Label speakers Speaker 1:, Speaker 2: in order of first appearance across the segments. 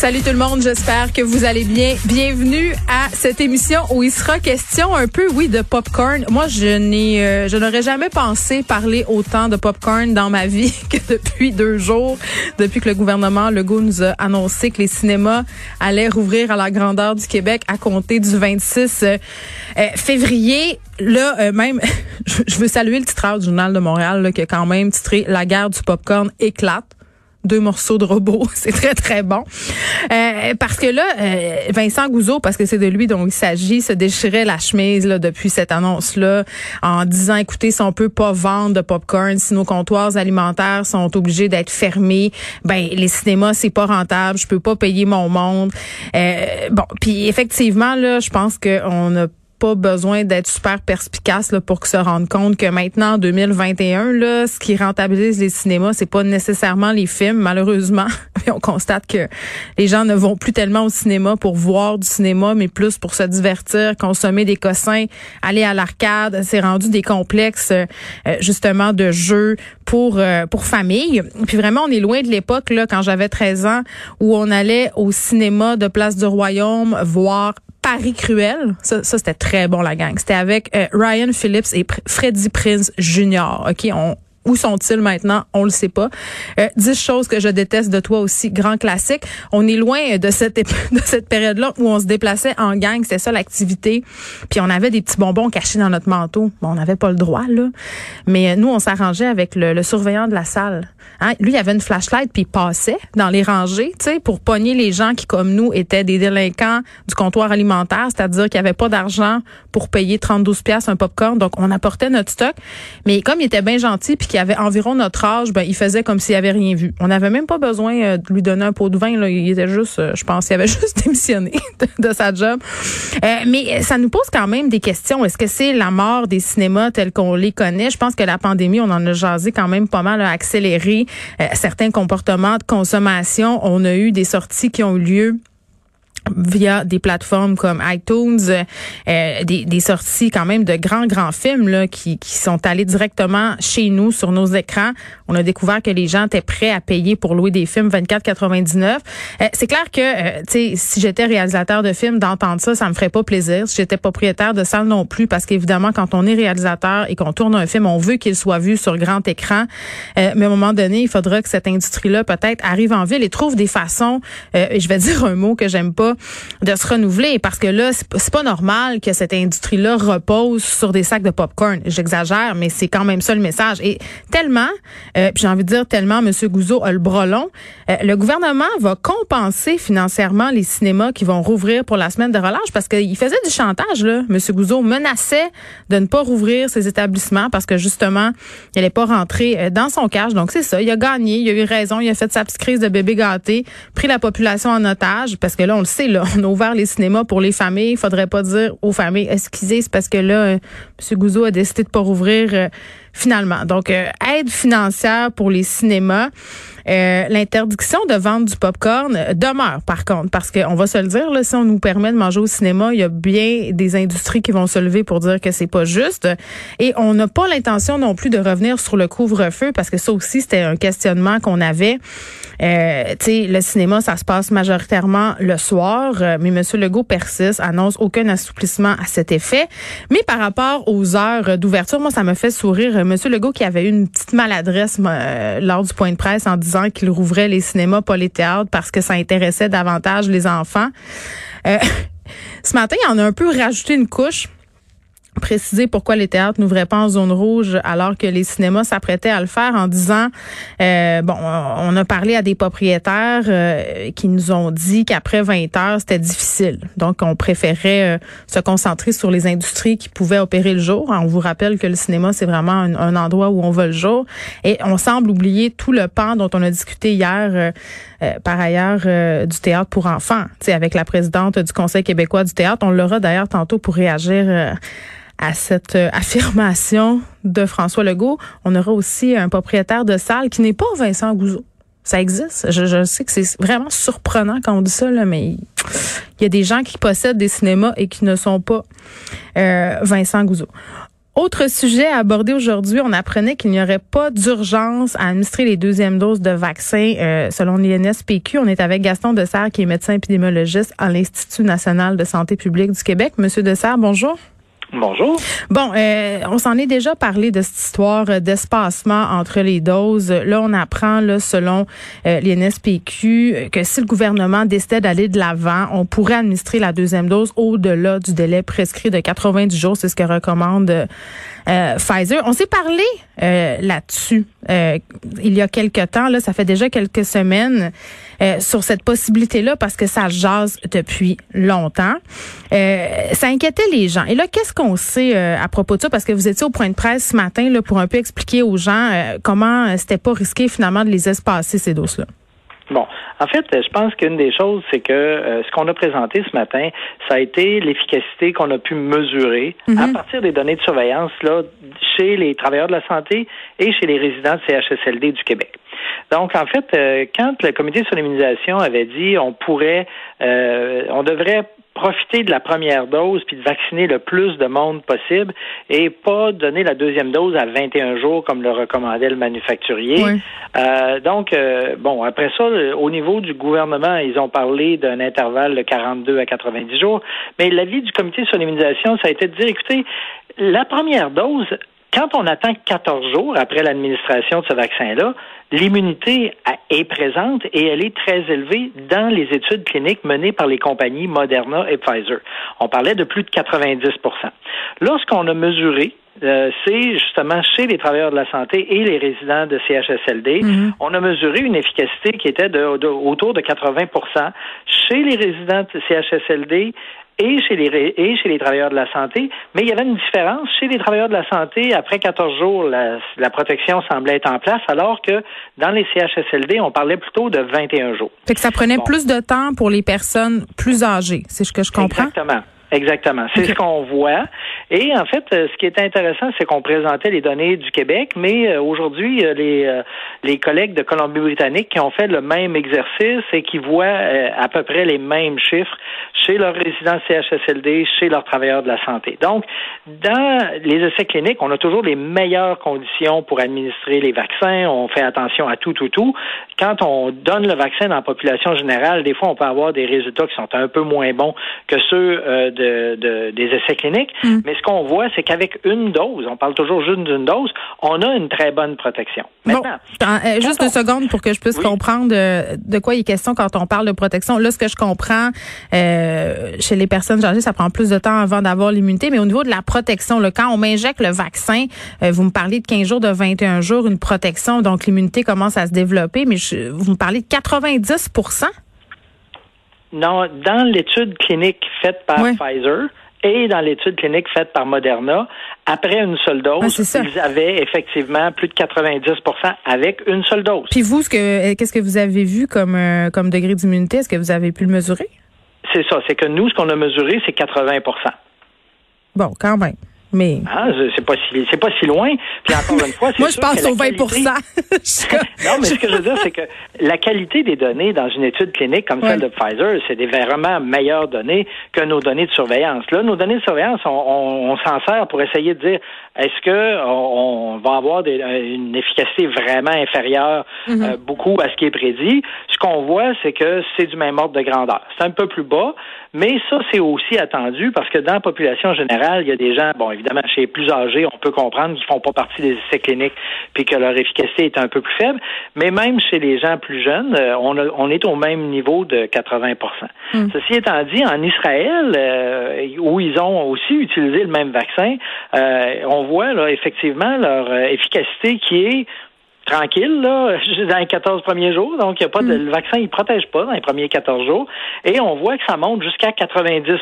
Speaker 1: Salut tout le monde, j'espère que vous allez bien. Bienvenue à cette émission où il sera question un peu, oui, de popcorn. Moi, je n'ai, euh, je n'aurais jamais pensé parler autant de popcorn dans ma vie que depuis deux jours, depuis que le gouvernement Legault nous a annoncé que les cinémas allaient rouvrir à la grandeur du Québec à compter du 26 euh, euh, février. Là, même, je veux saluer le titre du Journal de Montréal là, qui a quand même titré La guerre du popcorn éclate deux morceaux de robot. C'est très, très bon. Euh, parce que là, euh, Vincent Gouzeau, parce que c'est de lui dont il s'agit, se déchirait la chemise là, depuis cette annonce-là en disant, écoutez, si on peut pas vendre de popcorn, si nos comptoirs alimentaires sont obligés d'être fermés, ben les cinémas, c'est pas rentable, je peux pas payer mon monde. Euh, bon, puis effectivement, là, je pense qu'on a pas besoin d'être super perspicace là, pour que se rendre compte que maintenant, en 2021, là, ce qui rentabilise les cinémas, c'est pas nécessairement les films, malheureusement. on constate que les gens ne vont plus tellement au cinéma pour voir du cinéma, mais plus pour se divertir, consommer des cossins, aller à l'arcade. C'est rendu des complexes, euh, justement, de jeux pour euh, pour famille. Puis vraiment, on est loin de l'époque, là, quand j'avais 13 ans, où on allait au cinéma de Place du Royaume voir Paris Cruel. Ça, ça c'était très bon, la gang. C'était avec euh, Ryan Phillips et Freddie Prince Jr. OK, on, où sont-ils maintenant? On le sait pas. Euh, dix choses que je déteste de toi aussi, grand classique. On est loin de cette de cette période-là où on se déplaçait en gang, c'était ça l'activité. Puis on avait des petits bonbons cachés dans notre manteau. Bon, on n'avait pas le droit là, mais euh, nous on s'arrangeait avec le, surveillant de la salle. Hein? Lui, il avait une flashlight puis il passait dans les rangées, tu sais, pour pogner les gens qui comme nous étaient des délinquants du comptoir alimentaire, c'est-à-dire qu'il n'y avait pas d'argent pour payer 32 pièces un popcorn. Donc on apportait notre stock, mais comme il était bien gentil puis qui avait environ notre âge, ben, il faisait comme s'il avait rien vu. On n'avait même pas besoin euh, de lui donner un pot de vin. Là. Il était juste, euh, je pense, il avait juste démissionné de, sa job. Euh, mais ça nous pose quand même des questions. Est-ce que c'est la mort des cinémas tels qu'on les connaît? Je pense que la pandémie, on en a jasé quand même pas mal, a accéléré certains comportements de consommation. On a eu des sorties qui ont eu lieu via des plateformes comme iTunes, euh, des, des, sorties quand même de grands, grands films là, qui, qui sont allés directement chez nous sur nos écrans. On a découvert que les gens étaient prêts à payer pour louer des films 24,99. Euh, c'est clair que euh, si j'étais réalisateur de films, d'entendre ça, ça me ferait pas plaisir. Si j'étais propriétaire de salle non plus, parce qu'évidemment, quand on est réalisateur et qu'on tourne un film, on veut qu'il soit vu sur grand écran. mais à un moment donné, il faudra que cette industrie-là peut-être arrive en ville et trouve des façons, je vais dire un mot que j'aime pas, de se renouveler parce que là, c'est pas normal que cette industrie-là repose sur des sacs de popcorn. J'exagère, mais c'est quand même ça le message. Et tellement, euh, puis j'ai envie de dire tellement, Monsieur Gouzeau a le bras long, euh, le gouvernement va compenser financièrement les cinémas qui vont rouvrir pour la semaine de relâche parce qu'il faisait du chantage, là. Monsieur Gouzeau menaçait de ne pas rouvrir ses établissements parce que justement, il n'allait pas rentrer euh, dans son cash. Donc c'est ça, il a gagné, il a eu raison, il a fait sa petite crise de bébé gâté, pris la population en otage parce que là, on le sait, on a ouvert les cinémas pour les familles. Il faudrait pas dire aux familles, excusez, c'est parce que là, euh, M. Gouzeau a décidé de pas rouvrir euh, finalement. Donc, euh, aide financière pour les cinémas. Euh, l'interdiction de vente du popcorn demeure, par contre, parce qu'on va se le dire, là, si on nous permet de manger au cinéma, il y a bien des industries qui vont se lever pour dire que c'est pas juste. Et on n'a pas l'intention non plus de revenir sur le couvre-feu, parce que ça aussi, c'était un questionnement qu'on avait. Euh, le cinéma, ça se passe majoritairement le soir, euh, mais M. Legault persiste, annonce aucun assouplissement à cet effet. Mais par rapport aux heures d'ouverture, moi, ça me fait sourire Monsieur Legault qui avait eu une petite maladresse euh, lors du point de presse en disant qu'il rouvrait les cinémas, pas les théâtres, parce que ça intéressait davantage les enfants. Euh, ce matin, il en a un peu rajouté une couche préciser pourquoi les théâtres n'ouvraient pas en zone rouge alors que les cinémas s'apprêtaient à le faire en disant euh, bon on a parlé à des propriétaires euh, qui nous ont dit qu'après 20 heures c'était difficile. Donc on préférait euh, se concentrer sur les industries qui pouvaient opérer le jour. On vous rappelle que le cinéma c'est vraiment un, endroit où on va le jour. Et on semble oublier tout le pan dont on a discuté hier par ailleurs du théâtre pour enfants tu avec la présidente du Conseil québécois du théâtre on l'aura d'ailleurs tantôt pour réagir à cette euh, affirmation de François Legault. On aura aussi un propriétaire de salle qui n'est pas Vincent Gouzeau. Ça existe. Je, sais que c'est vraiment surprenant quand on dit ça, là, mais il y a des gens qui possèdent des cinémas et qui ne sont pas euh, Vincent Gouzeau. Autre sujet à aborder aujourd'hui, on apprenait qu'il n'y aurait pas d'urgence à administrer les deuxièmes doses de vaccins euh, selon l'INSPQ. On est avec Gaston Dessert, qui est médecin épidémiologiste à l'Institut national de santé publique du Québec. Monsieur Dessert, bonjour.
Speaker 2: Bonjour.
Speaker 1: Bon, euh, on s'en est déjà parlé de cette histoire d'espacement entre les doses. Là, on apprend, là, selon euh, l'INSPQ, que si le gouvernement décidait d'aller de l'avant, on pourrait administrer la deuxième dose au-delà du délai prescrit de 90 jours. C'est ce que recommande euh, Pfizer. On s'est parlé euh, là-dessus euh, il y a quelques temps. Là, ça fait déjà quelques semaines sur cette possibilité-là parce que ça jase depuis longtemps. ça inquiétait les gens. Et là, qu'est-ce qu'on sait à propos de ça? Parce que vous étiez au point de presse ce matin là pour un peu expliquer aux gens comment c'était pas risqué finalement de les espacer ces doses-là.
Speaker 2: Bon, en fait, je pense qu'une des choses, c'est que euh, ce qu'on a présenté ce matin, ça a été l'efficacité qu'on a pu mesurer à mhm. partir des données de surveillance là chez les travailleurs de la santé et chez les résidents de CHSLD du Québec. Donc, en fait, euh, quand le comité sur l'immunisation avait dit on pourrait, euh, on devrait profiter de la première dose puis de vacciner le plus de monde possible et pas donner la deuxième dose à 21 jours comme le recommandait le manufacturier. Euh, donc, euh, bon, après ça, au niveau du gouvernement, ils ont parlé d'un intervalle de 42 à 90 jours, mais l'avis du comité sur l'immunisation, ça a été de dire, écoutez, la première dose, quand on attend 14 jours après l'administration de ce vaccin-là, l'immunité est présente et elle est très élevée dans les études cliniques menées par les compagnies Moderna et Pfizer. On parlait de plus de 90% Lorsqu'on a mesuré euh, c'est justement chez les travailleurs de la santé et les résidents de CHSLD. Mm-hmm. On a mesuré une efficacité qui était de, autour de 80% chez les résidents de CHSLD et chez les et chez les travailleurs de la santé, mais il y avait une différence chez les travailleurs de la santé. Après 14 jours, la, la protection semblait être en place, alors que dans les CHSLD, on parlait plutôt de 21 jours.
Speaker 1: Fait que ça prenait plus de temps pour les personnes plus âgées, c'est ce que je comprends?
Speaker 2: Exactement. Exactement. C'est ce qu'on voit. Et en fait, euh, ce qui est intéressant, c'est qu'on présentait les données du Québec, mais euh, aujourd'hui, euh, les, les collègues de Colombie-Britannique qui ont fait le même exercice et qui voient à peu près les mêmes chiffres chez leurs résidents CHSLD, chez leurs travailleurs de la santé. Donc, dans les essais cliniques, on a toujours les meilleures conditions pour administrer les vaccins. On fait attention à tout, tout, tout. Quand on donne le vaccin dans la population générale, des fois, on peut avoir des résultats qui sont un peu moins bons que ceux de de, des essais cliniques. Mm. Mais ce qu'on voit, c'est qu'avec une dose, on parle toujours juste d'une dose, on a une très bonne protection.
Speaker 1: Maintenant, euh, juste deux secondes pour que je puisse comprendre de, quoi il est question quand on parle de protection. Là, ce que je comprends, euh, chez les personnes âgées, ça prend plus de temps avant d'avoir l'immunité, mais au niveau de la protection, là, quand on m'injecte le vaccin, euh, vous me parlez de 15 jours, de 21 jours, une protection, donc l'immunité commence à se développer, mais vous me parlez de 90
Speaker 2: non, dans l'étude clinique faite par Pfizer et dans l'étude clinique faite par Moderna, après une seule dose, ils avaient effectivement plus de 90% avec une seule dose.
Speaker 1: Puis vous, que, qu'est-ce que vous avez vu comme, euh, comme degré d'immunité? Est-ce que vous avez pu le mesurer?
Speaker 2: C'est ça. C'est que nous, ce qu'on a mesuré, c'est 80%
Speaker 1: Bon, quand même. Mais
Speaker 2: ah, c'est pas si c'est pas si loin. Puis encore une fois,
Speaker 1: moi je pense au 20%
Speaker 2: Non, mais ce que je veux dire, c'est que la qualité des données dans une étude clinique comme celle de Pfizer, c'est des vraiment meilleures données que nos données de surveillance. Là, nos données de surveillance, on, s'en sert pour essayer de dire est-ce que on, va avoir des, une efficacité vraiment inférieure euh, beaucoup à ce qui est prédit? Ce qu'on voit, c'est que c'est du même ordre de grandeur. C'est un peu plus bas, mais ça c'est aussi attendu parce que dans la population générale, il y a des gens, bon évidemment, chez les plus âgés, on peut comprendre qu'ils font pas partie des essais cliniques puis que leur efficacité est un peu plus faible. Mais même chez les gens plus jeunes, euh, on, on est au même niveau de 80% hmm. Ceci étant dit, en Israël, euh, où ils ont aussi utilisé le même vaccin, euh, on voit là, effectivement leur efficacité qui est tranquille là, dans les 14 premiers jours. Donc, il y a pas de, mm. le vaccin, il protège pas dans les premiers 14 jours. Et on voit que ça monte jusqu'à 90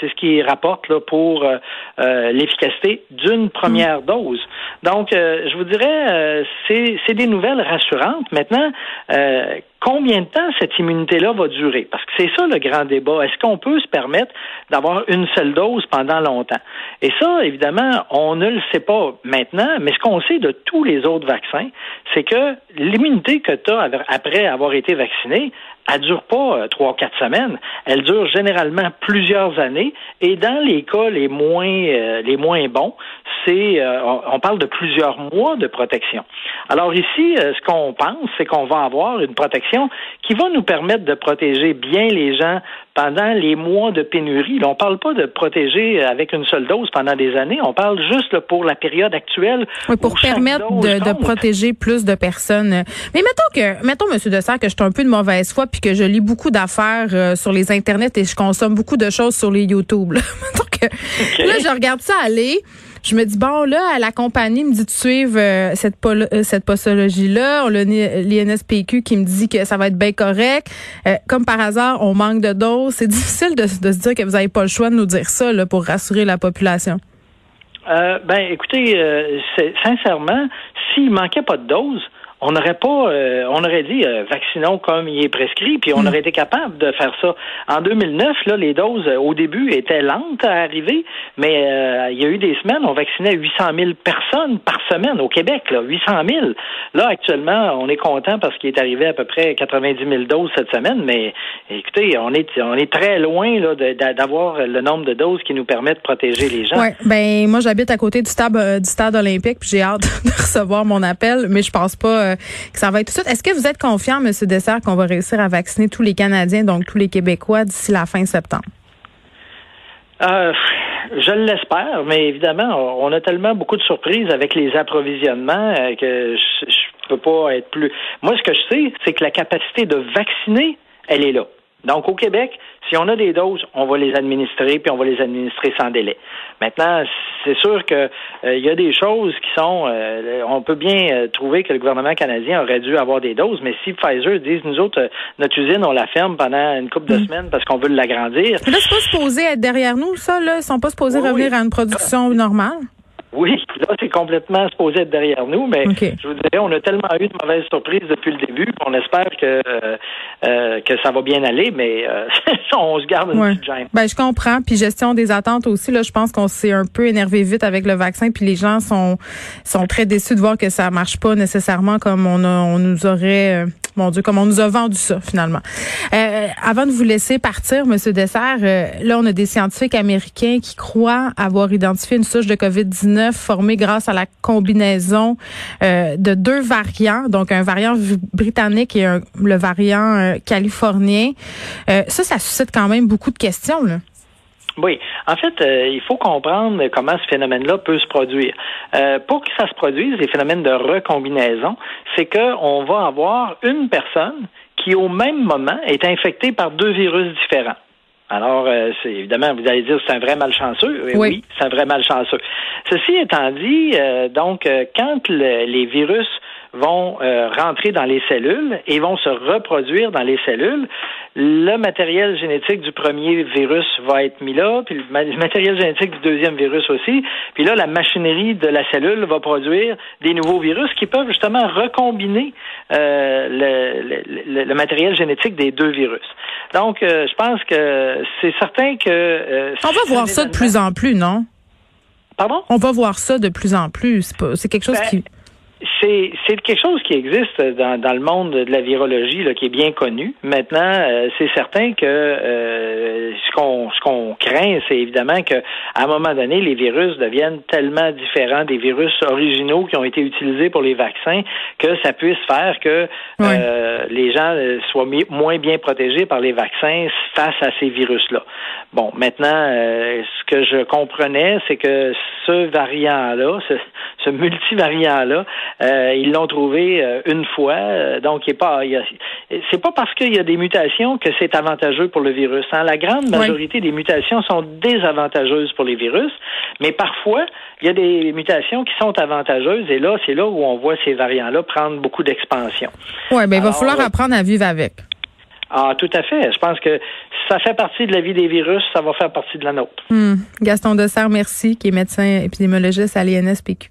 Speaker 2: C'est ce qui rapporte là, pour euh, euh, l'efficacité d'une première mm. dose. Donc, euh, je vous dirais, c'est des nouvelles rassurantes. Maintenant, combien de temps cette immunité-là va durer? Parce que c'est ça le grand débat. Est-ce qu'on peut se permettre d'avoir une seule dose pendant longtemps? Et ça, évidemment, on ne le sait pas maintenant, mais ce qu'on sait de tous les autres vaccins, c'est que l'immunité que tu as après avoir été vacciné, elle dure pas euh, trois, quatre semaines. Elle dure généralement plusieurs années. Et dans les cas les moins, euh, les moins bons, c'est, euh, on parle de plusieurs mois de protection. Alors ici, ce qu'on pense, c'est qu'on va avoir une protection qui va nous permettre de protéger bien les gens pendant les mois de pénurie. on ne parle pas de protéger avec une seule dose pendant des années. On parle juste pour la période actuelle.
Speaker 1: Oui, pour permettre de, de, protéger plus de personnes. Mais mettons que, mettons, M. Dessert, que je suis un peu de mauvaise foi puis que je lis beaucoup d'affaires euh, sur les internets et je consomme beaucoup de choses sur les YouTube. Là, là je regarde ça aller. Je me dis bon là, la compagnie me dit de suivre euh, cette euh, cette posologie là. On a l'INSPQ qui me dit que ça va être bien correct. comme par hasard, on manque de doses. C'est difficile de, de, se dire que vous n'avez pas le choix de nous dire ça là, pour rassurer la population.
Speaker 2: ben écoutez, sincèrement, s'il manquait pas de doses, on n'aurait pas, euh, on aurait dit euh, vaccinons comme il est prescrit, puis on hmm. aurait été capable de faire ça. En 2009, là, les doses euh, au début étaient lentes à arriver, mais il y a eu des semaines, on vaccinait 800 000 personnes par semaine au Québec, là, 800 000. Là, actuellement, on est content parce qu'il est arrivé à peu près 90 000 doses cette semaine, mais écoutez, on est, on est très loin là, d'avoir le nombre de doses qui nous permet de protéger les gens.
Speaker 1: Ouais, ben moi j'habite à côté du stade, du stade olympique, puis j'ai hâte de recevoir mon appel, mais je pense pas euh, que va tout de. Est-ce que vous êtes confiant, M. Dessert, qu'on va réussir à vacciner tous les Canadiens, donc tous les Québécois, d'ici la fin septembre?
Speaker 2: Euh, je l'espère, mais évidemment, on a tellement beaucoup de surprises avec les approvisionnements euh, que je, ne peux pas être plus. Moi, ce que je sais, c'est que la capacité de vacciner, elle est là. Donc, au Québec, si on a des doses, on va les administrer, puis on va les administrer sans délai. Maintenant, c'est sûr que euh, il y a des choses qui sont, euh, on peut bien euh, trouver que le gouvernement canadien aurait dû avoir des doses, mais si Pfizer dit nous autres, notre usine, on la ferme pendant une couple de mm. semaines parce qu'on veut l'agrandir.
Speaker 1: Là, c'est pas supposé être derrière nous, ça, là. Ils sont pas supposés revenir à une production normale.
Speaker 2: Oui, là, c'est complètement supposé être derrière nous, mais je vous dirais, on a tellement eu de mauvaises surprises depuis le début qu'on espère que euh, que ça va bien aller, mais euh, on se garde une petite gêne.
Speaker 1: Ben, je comprends. Puis gestion des attentes aussi, là, je pense qu'on s'est un peu énervé vite avec le vaccin, puis les gens sont sont très déçus de voir que ça marche pas nécessairement comme on, a, on nous aurait... Euh, mon Dieu, comme on nous a vendu ça finalement. Euh, avant de vous laisser partir, Monsieur Dessert, euh, là on a des scientifiques américains qui croient avoir identifié une souche de Covid-19 formée grâce à la combinaison euh, de deux variants, donc un variant britannique et le variant californien. ça, ça suscite quand même beaucoup de questions. Là.
Speaker 2: Oui. En fait, euh, il faut comprendre comment ce phénomène-là peut se produire. Euh, pour que ça se produise, les phénomènes de recombinaison, c'est qu'on va avoir une personne qui, au même moment, est infectée par deux virus différents. Alors, euh, c'est évidemment, vous allez dire c'est un vrai malchanceux. Oui, oui c'est un vrai malchanceux. Ceci étant dit, donc, quand les virus vont rentrer dans les cellules et vont se reproduire dans les cellules, le matériel génétique du premier virus va être mis là, puis le matériel génétique du deuxième virus aussi. Puis là, la machinerie de la cellule va produire des nouveaux virus qui peuvent justement recombiner euh, le, le, matériel génétique des deux virus. Donc, euh, je pense que c'est certain que... Euh,
Speaker 1: On va voir ça de plus en plus, non?
Speaker 2: Pardon?
Speaker 1: On va voir ça de plus en plus. C'est quelque chose ben, qui
Speaker 2: c'est, c'est quelque chose qui existe dans, dans le monde de la virologie, là, qui est bien connu. Maintenant, euh, c'est certain que euh, ce qu'on ce qu'on craint, c'est évidemment que à un moment donné, les virus deviennent tellement différents des virus originaux qui ont été utilisés pour les vaccins que ça puisse faire que euh, les gens soient moins bien protégés par les vaccins face à ces virus-là. Bon, maintenant, ce que je comprenais, c'est que ce variant-là, ce, ce multivariant-là, euh, ils l'ont trouvé euh, une fois, euh, donc il est pas. C'est pas parce qu'il y a des mutations que c'est avantageux pour le virus. Hein. La grande majorité des mutations sont désavantageuses pour les virus, mais parfois il y a des mutations qui sont avantageuses et là c'est là où on voit ces variants-là prendre beaucoup d'expansion.
Speaker 1: Oui, ben il va falloir apprendre à vivre avec.
Speaker 2: Ah, tout à fait. Je pense que ça fait partie de la vie des virus, ça va faire partie de la nôtre.
Speaker 1: Hmm. Gaston Dessert, merci, qui est médecin épidémiologiste à l'INSPQ.